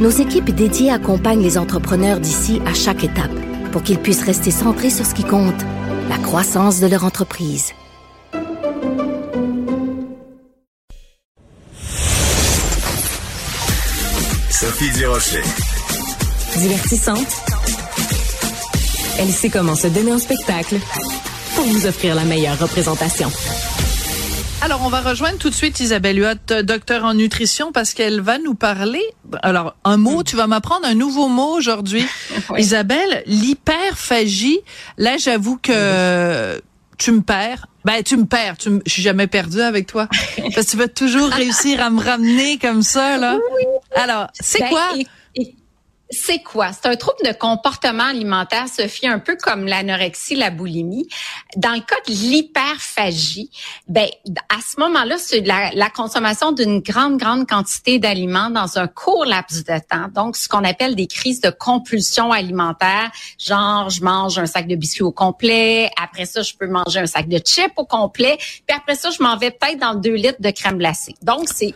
nos équipes dédiées accompagnent les entrepreneurs d'ici à chaque étape pour qu'ils puissent rester centrés sur ce qui compte, la croissance de leur entreprise. Sophie Durocher. Divertissante. Elle sait comment se donner un spectacle pour vous offrir la meilleure représentation. Alors, on va rejoindre tout de suite Isabelle Huot, docteur en nutrition, parce qu'elle va nous parler. Alors, un mot, tu vas m'apprendre un nouveau mot aujourd'hui. Isabelle, l'hyperphagie. Là, j'avoue que tu me perds. Ben, tu me perds. Tu me... Je suis jamais perdue avec toi. Parce que tu vas toujours réussir à me ramener comme ça, là. Alors, c'est Ben, quoi? et- et- C'est quoi? C'est un trouble de comportement alimentaire, Sophie, un peu comme l'anorexie, la boulimie. Dans le cas de l'hyperphagie, ben, à ce moment-là, c'est la, la consommation d'une grande, grande quantité d'aliments dans un court laps de temps. Donc, ce qu'on appelle des crises de compulsion alimentaire. Genre, je mange un sac de biscuits au complet. Après ça, je peux manger un sac de chips au complet. Puis après ça, je m'en vais peut-être dans deux litres de crème glacée. Donc, c'est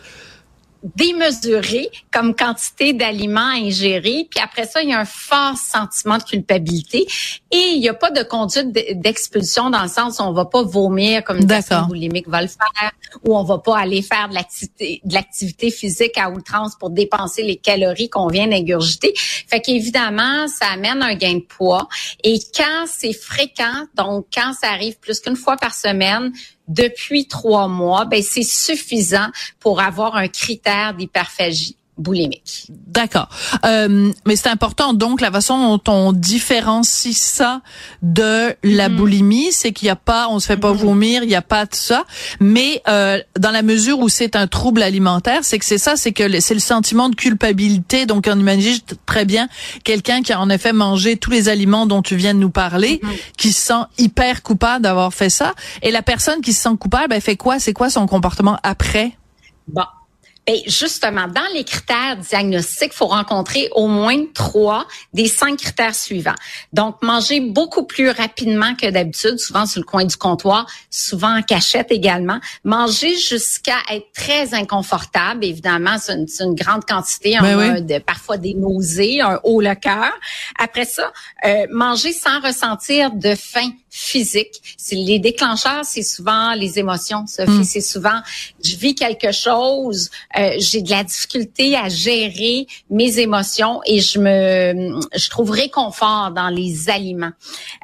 démesuré comme quantité d'aliments ingérés. Puis après ça, il y a un fort sentiment de culpabilité et il n'y a pas de conduite d'expulsion dans le sens où on va pas vomir comme une personne boulimique va le faire ou on va pas aller faire de l'activité de l'activité physique à outrance pour dépenser les calories qu'on vient d'ingurgiter. Fait qu'évidemment, ça amène un gain de poids et quand c'est fréquent, donc quand ça arrive plus qu'une fois par semaine, depuis trois mois, ben c'est suffisant pour avoir un critère d'hyperphagie boulimique. D'accord. Euh, mais c'est important, donc, la façon dont on différencie ça de la Mhm. boulimie, c'est qu'il n'y a pas, on se fait pas vomir, il n'y a pas de ça. Mais euh, dans la mesure où c'est un trouble alimentaire, c'est que c'est ça, c'est que c'est le sentiment de culpabilité. Donc, on imagine très bien quelqu'un qui a en effet mangé tous les aliments dont tu viens de nous parler, Mhm. qui se sent hyper coupable d'avoir fait ça. Et la personne qui se sent coupable, elle fait quoi? C'est quoi son comportement après? Bon. Ben justement, dans les critères diagnostiques, il faut rencontrer au moins trois des cinq critères suivants. Donc, manger beaucoup plus rapidement que d'habitude, souvent sur le coin du comptoir, souvent en cachette également. Manger jusqu'à être très inconfortable, évidemment, c'est une, grande quantité, Ben on a oui. de, parfois des nausées, un haut le cœur. Après ça, euh, manger sans ressentir de faim physique. C'est les déclencheurs, c'est souvent les émotions, Sophie. Mm. C'est souvent, je vis quelque chose, euh, j'ai de la difficulté à gérer mes émotions et je me, je trouve réconfort dans les aliments.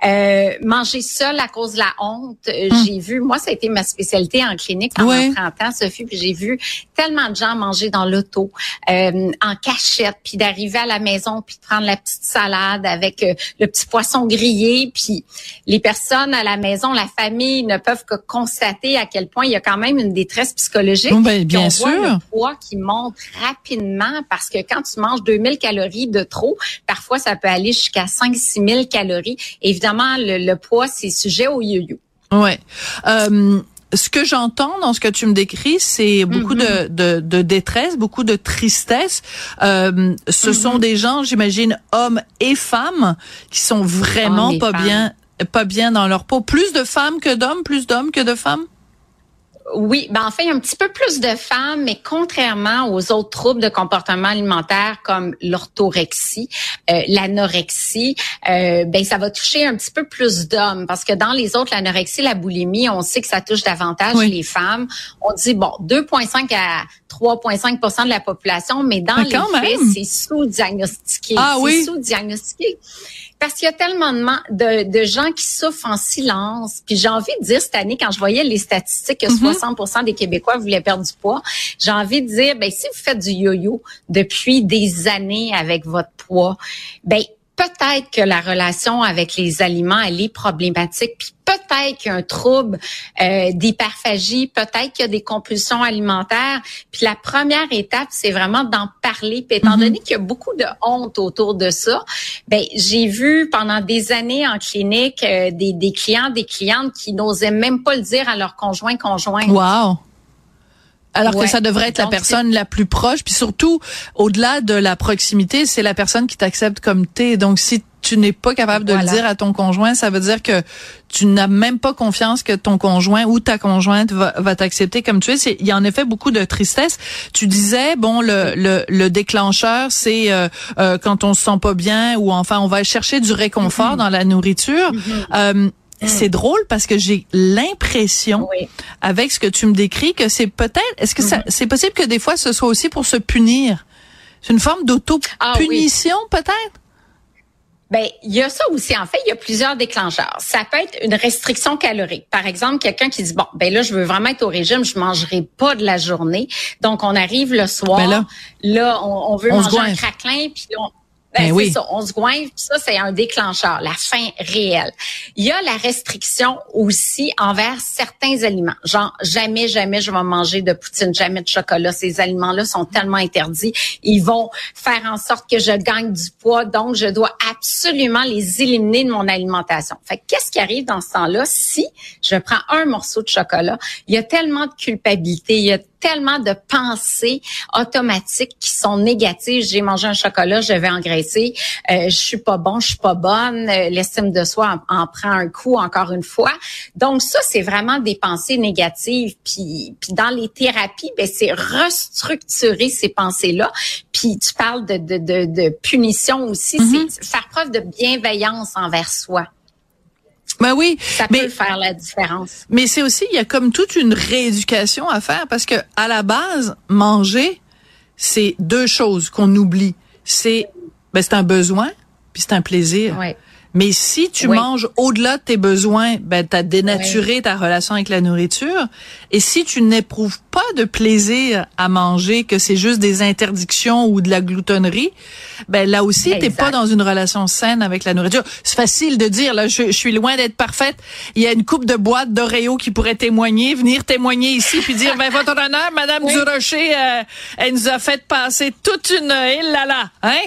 Euh, manger seul à cause de la honte, euh, j'ai vu, moi, ça a été ma spécialité en clinique pendant Oui. 30 ans, Sophie, puis j'ai vu tellement de gens manger dans l'auto, euh, en cachette, puis d'arriver à la maison, puis de prendre la petite salade avec euh, le petit poisson grillé, puis les personnes à la maison, la famille ne peuvent que constater à quel point il y a quand même une détresse psychologique. Bon, ben, bien on voit sûr. le poids qui monte rapidement parce que quand tu manges 2000 calories de trop, parfois ça peut aller jusqu'à 5-6 000 calories. Évidemment, le, le poids, c'est sujet au yo-yo. Ouais. Euh, ce que j'entends dans ce que tu me décris, c'est beaucoup de, de, de détresse, beaucoup de tristesse. Euh, ce sont des gens, j'imagine, hommes et femmes, qui sont vraiment Hommes pas femmes. bien, pas bien dans leur peau. Plus de femmes que d'hommes, plus d'hommes que de femmes? Oui, ben en fait, il y a un petit peu plus de femmes, mais contrairement aux autres troubles de comportement alimentaire comme l'orthorexie, euh, l'anorexie, euh, ben ça va toucher un petit peu plus d'hommes parce que dans les autres, l'anorexie, la boulimie, on sait que ça touche davantage Oui. les femmes. On dit bon, 2,5 à 3,5% de la population, mais dans Mais les faits, c'est sous-diagnostiqué. Ah c'est oui? sous-diagnostiqué. Parce qu'il y a tellement de, gens qui souffrent en silence. Puis j'ai envie de dire cette année, quand je voyais les statistiques que Mhm. 60 des Québécois voulaient perdre du poids, j'ai envie de dire, ben si vous faites du yo-yo depuis des années avec votre poids, ben peut-être que la relation avec les aliments, elle est problématique. Puis peut-être qu'il y a un trouble euh, d'hyperphagie, peut-être qu'il y a des compulsions alimentaires. Puis la première étape, c'est vraiment d'en parler. Puis étant Mhm. donné qu'il y a beaucoup de honte autour de ça, ben j'ai vu pendant des années en clinique euh, des, des clients, des clientes qui n'osaient même pas le dire à leur conjoint, conjoint. Wow. Alors Ouais. que ça devrait être la personne la plus proche, puis surtout au-delà de la proximité, c'est la personne qui t'accepte comme t'es. Donc si tu n'es pas capable de Voilà. le dire à ton conjoint, ça veut dire que tu n'as même pas confiance que ton conjoint ou ta conjointe va, va t'accepter comme tu es. Il y a en effet beaucoup de tristesse. Tu disais bon le le, le déclencheur c'est euh, euh, quand on se sent pas bien ou enfin on va chercher du réconfort dans la nourriture. Euh, c'est drôle parce que j'ai l'impression Oui. avec ce que tu me décris que c'est peut-être est-ce que ça c'est possible que des fois ce soit aussi pour se punir? C'est une forme Ah oui. punition peut-être? Ben, il y a ça aussi. En fait, il y a plusieurs déclencheurs. Ça peut être une restriction calorique. Par exemple, quelqu'un qui dit bon, ben là, je veux vraiment être au régime, je mangerai pas de la journée. Donc, on arrive le soir. Ben là, là, on, on veut on manger un craquelin, puis on, ben, Ben oui. ça, on se goinfre, ça, c'est un déclencheur, la faim réelle. Il y a la restriction aussi envers certains aliments. Genre, jamais, jamais je vais manger de poutine, jamais de chocolat. Ces aliments-là sont tellement interdits. Ils vont faire en sorte que je gagne du poids, donc je dois absolument les éliminer de mon alimentation. Fait que qu'est-ce qui arrive dans ce temps-là si je prends un morceau de chocolat? Il y a tellement de culpabilité, il y a tellement de pensées automatiques qui sont négatives. J'ai mangé un chocolat, je vais engraisser. Euh, je suis pas bon, je suis pas bonne. Euh, L'estime de soi en, en prend un coup encore une fois. Donc ça, c'est vraiment des pensées négatives. Puis, puis dans les thérapies, ben c'est restructurer ces pensées-là. Puis tu parles de, de, de, de punition aussi, c'est faire preuve de bienveillance envers soi. Ben oui Ça mais peut faire la différence. mais c'est aussi il y a comme toute une rééducation à faire parce que à la base manger c'est deux choses qu'on oublie c'est ben c'est un besoin puis c'est un plaisir Ouais. Mais si tu Oui. manges au-delà de tes besoins, ben t'as dénaturé ta relation avec la nourriture. Et si tu n'éprouves pas de plaisir à manger, que c'est juste des interdictions ou de la gloutonnerie, ben là aussi t'es pas dans une relation saine avec la nourriture. C'est facile de dire là, je, je suis loin d'être parfaite. Il y a une coupe de boîtes d'Oreo qui pourrait témoigner, venir témoigner ici puis dire ben votre honneur, Madame Oui. Durocher, euh, elle nous a fait passer toute une il là là, hein?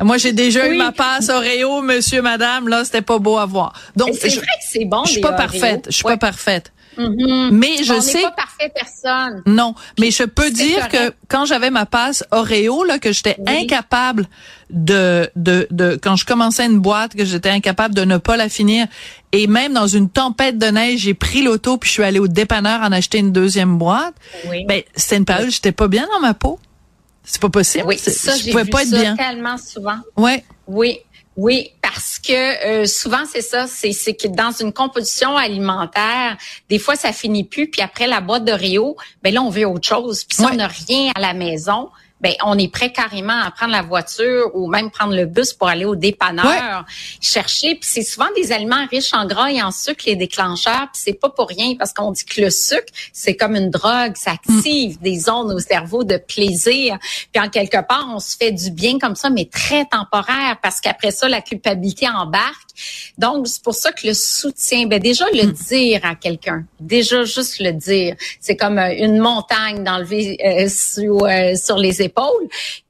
Moi, j'ai déjà eu ma passe Oreo, monsieur, madame. Là, c'était pas beau à voir. Donc, C'est je, vrai que c'est bon. je suis pas parfaite. Je suis Ouais. pas parfaite. Mhm. Mais je On sais. pas parfait personne. Non, mais je peux dire que quand j'avais ma passe Oreo, là, que j'étais Oui. incapable de, de, de, quand je commençais une boîte, que j'étais incapable de ne pas la finir. Et même dans une tempête de neige, j'ai pris l'auto puis je suis allée au dépanneur en acheter une deuxième boîte. Oui. Ben, c'était une période où j'étais pas bien dans ma peau. C'est pas possible. oui, C'est- ça, je pouvais pas être ça bien. tellement souvent. Ouais. Oui, oui, parce que euh, souvent c'est ça, c'est c'est que dans une composition alimentaire, des fois ça finit plus, puis après la boîte de Rio, ben là on veut autre chose. Puis si Ouais. on n'a rien à la maison, ben on est prêt carrément à prendre la voiture ou même prendre le bus pour aller au dépanneur chercher. Puis c'est souvent des aliments riches en gras et en sucre les déclencheurs. Puis c'est pas pour rien parce qu'on dit que le sucre c'est comme une drogue, ça active des zones au cerveau de plaisir. Puis en quelque part on se fait du bien comme ça, mais très temporaire parce qu'après ça la culpabilité embarque. Donc c'est pour ça que le soutien, ben déjà le dire à quelqu'un, déjà juste le dire, c'est comme euh, une montagne d'enlever euh, sur euh, sur les épaules.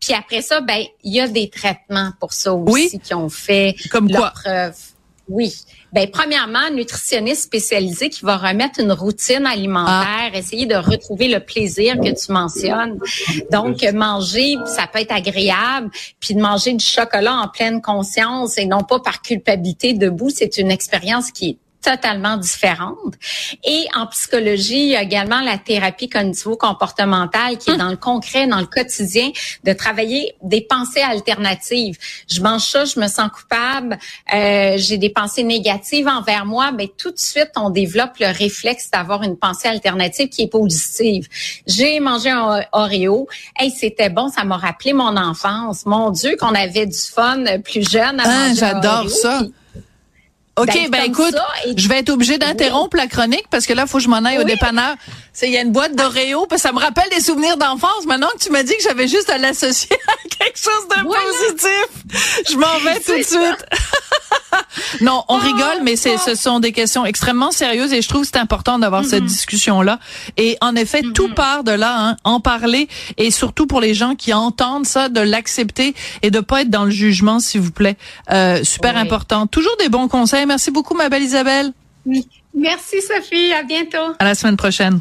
Puis après ça, ben il y a des traitements pour ça aussi Oui. qui ont fait Comme leur quoi? preuve. Oui. Ben premièrement, un nutritionniste spécialisé qui va remettre une routine alimentaire, Ah. essayer de retrouver le plaisir que tu mentionnes. Donc manger, ça peut être agréable, puis de manger du chocolat en pleine conscience et non pas par culpabilité debout, c'est une expérience qui est totalement différente. Et en psychologie, il y a également la thérapie cognitivo-comportementale qui est dans le concret, dans le quotidien, de travailler des pensées alternatives. Je mange ça, je me sens coupable, euh, j'ai des pensées négatives envers moi, mais tout de suite, on développe le réflexe d'avoir une pensée alternative qui est positive. J'ai mangé un Oreo, hey, c'était bon, ça m'a rappelé mon enfance. Mon Dieu, qu'on avait du fun plus jeune à un j'adore ça. puis- OK, Ben, écoute, ça, et- je vais être obligée d'interrompre la chronique parce que là, il faut que je m'en aille au dépanneur. C'est il y a une boîte d'Oreo, parce que ça me rappelle des souvenirs d'enfance. Maintenant que tu m'as dit que j'avais juste à l'associer à quelque chose de Voilà. positif, je m'en vais tout de suite. non, on rigole, mais c'est, ce sont des questions extrêmement sérieuses et je trouve que c'est important d'avoir cette discussion-là. Et en effet, tout part de là, hein, en parler et surtout pour les gens qui entendent ça, de l'accepter et de pas être dans le jugement, s'il vous plaît. Euh, super important. Toujours des bons conseils. Merci beaucoup, ma belle Isabelle. Merci Sophie, à bientôt. À la semaine prochaine.